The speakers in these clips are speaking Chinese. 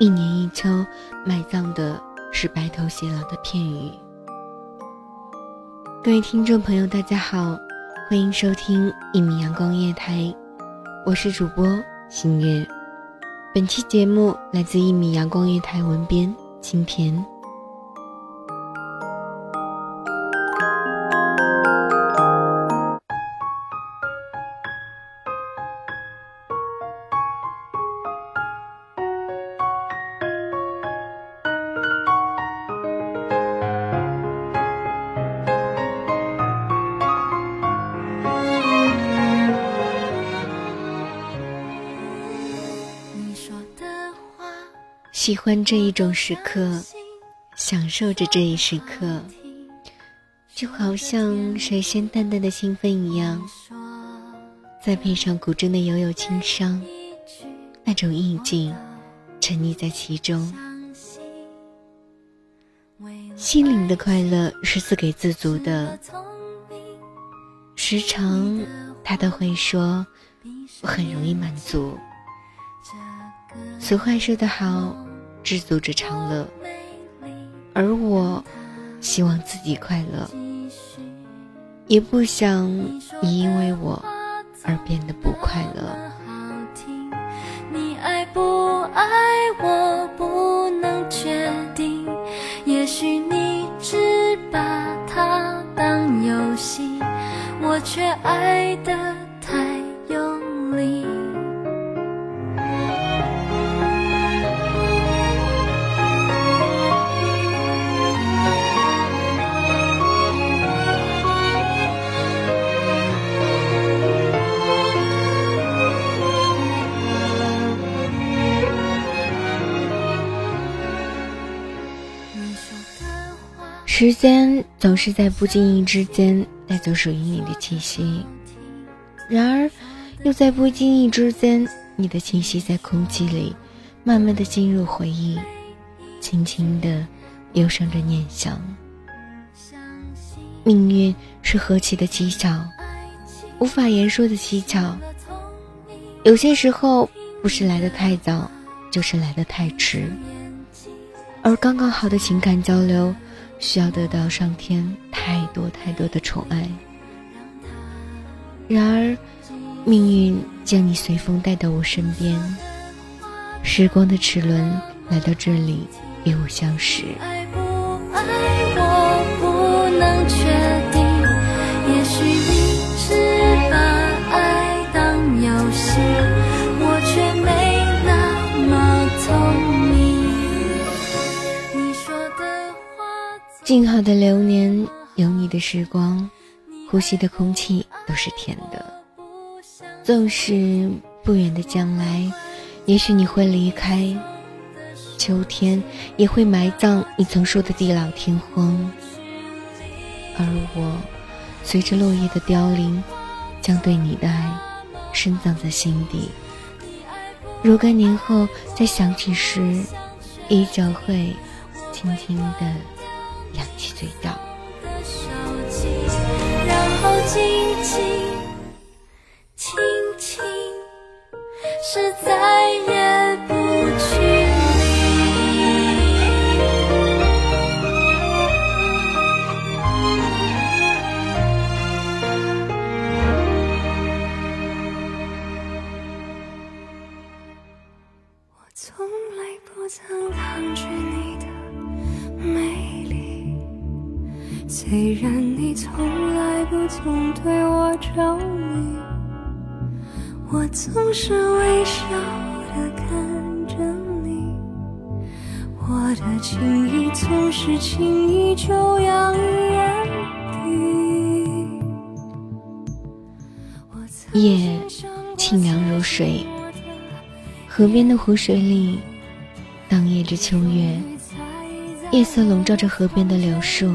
一年一秋埋葬的是白头偕老的片语。各位听众朋友，大家好，欢迎收听一米阳光夜台，我是主播星月。本期节目来自一米阳光夜台文编青田。喜欢这一种时刻，享受着这一时刻，就好像水仙淡淡的兴奋一样。再配上古筝的悠悠轻伤，那种意境，沉溺在其中。心灵的快乐是自给自足的，时常他都会说，我很容易满足。俗话说得好。知足者常乐，而我希望自己快乐，也不想你因为我而变得不快乐。你爱不爱我不能确定，也许你只把它当游戏，我却爱的。时间总是在不经意之间带走属于你的气息，然而，又在不经意之间，你的气息在空气里，慢慢的进入回忆，轻轻的忧伤着念想。命运是何其的蹊跷，无法言说的蹊跷。有些时候，不是来的太早，就是来的太迟，而刚刚好的情感交流。需要得到上天太多太多的宠爱，然而，命运将你随风带到我身边，时光的齿轮来到这里与我相识。爱不爱我不能确定，也许静好的流年，有你的时光，呼吸的空气都是甜的。纵使不远的将来，也许你会离开，秋天也会埋葬你曾说的地老天荒。而我，随着落叶的凋零，将对你的爱深藏在心底。若干年后再想起时，依旧会轻轻的。扬起嘴角，然后轻轻轻轻，是再也不去理。我从来不曾抗拒你的美丽。虽然你从来不曾对我着迷，我总是微笑的看着你，我的情意总是轻易就洋溢眼底。夜清凉如水，河边的湖水里荡漾着秋月，夜色笼罩着河边的柳树。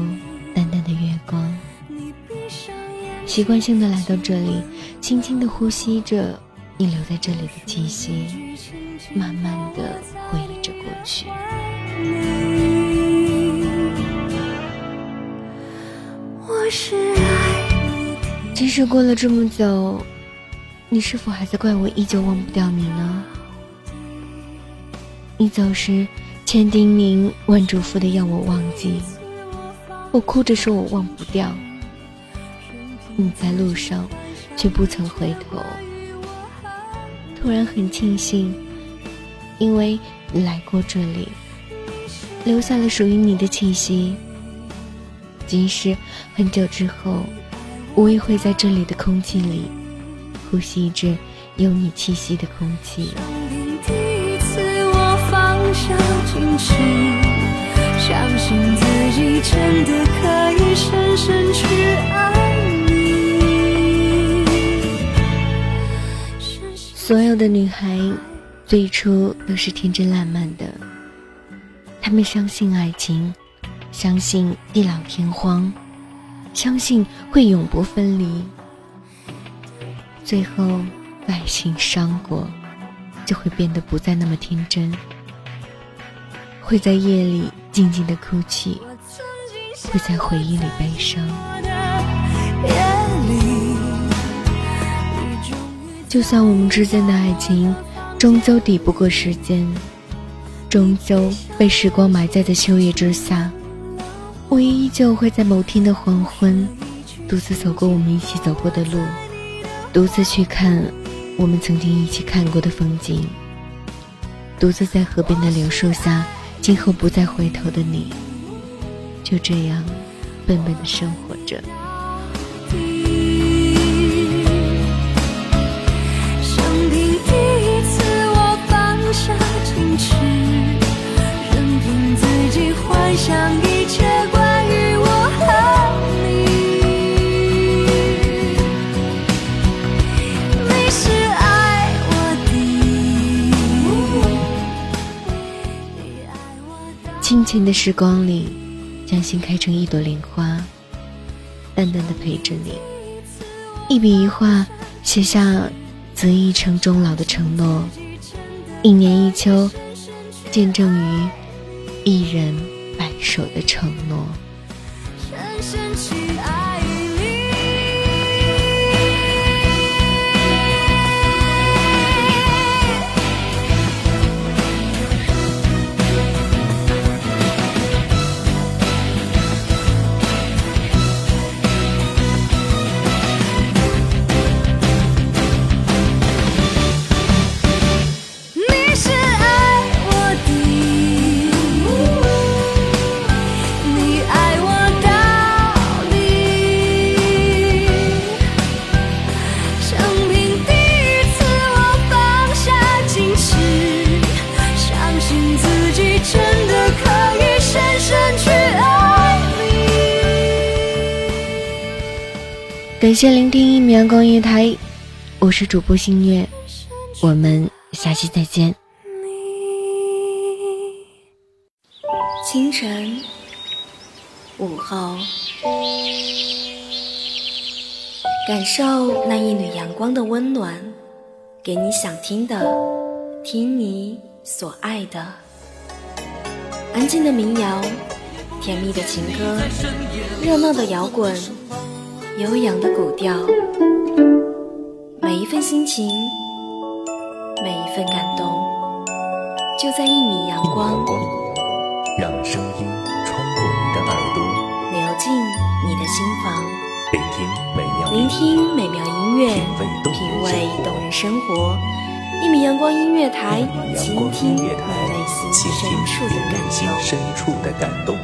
习惯性的来到这里，轻轻的呼吸着你留在这里的气息，慢慢的回忆着过去。即使过了这么久，你是否还在怪我依旧忘不掉你呢？你走时，千叮咛万嘱咐的要我忘记。我哭着说：“我忘不掉。”你在路上，却不曾回头。突然很庆幸，因为你来过这里，留下了属于你的气息。即使很久之后，我也会在这里的空气里，呼吸着有你气息的空气。相信自己真的可所有的女孩最初都是天真烂漫的，她们相信爱情，相信地老天荒，相信会永不分离。最后，爱情伤过，就会变得不再那么天真。会在夜里静静的哭泣，会在回忆里悲伤。就算我们之间的爱情终究抵不过时间，终究被时光埋在在秋叶之下，我也依旧会在某天的黄昏，独自走过我们一起走过的路，独自去看我们曾经一起看过的风景，独自在河边的柳树下。今后不再回头的你，就这样笨笨的生活着。矜持，任凭自己幻想一切关于我和你。你是爱我的。你爱我的清浅的时光里，将心开成一朵莲花，淡淡的陪着你。一笔一画，写下择一城终老的承诺。一年一秋，见证于一人白首的承诺。感谢聆听一米阳光音乐台，我是主播星月，我们下期再见。清晨，午后，感受那一缕阳光的温暖，给你想听的，听你所爱的，安静的民谣，甜蜜的情歌，热闹的摇滚。悠扬的古调，每一份心情，每一份感动，就在一米阳光。让声音穿过你的耳朵，流进你的心房。聆听美妙，聆听美妙音乐，品味动人生活。一米阳光音乐台，倾听你内心深处的感动。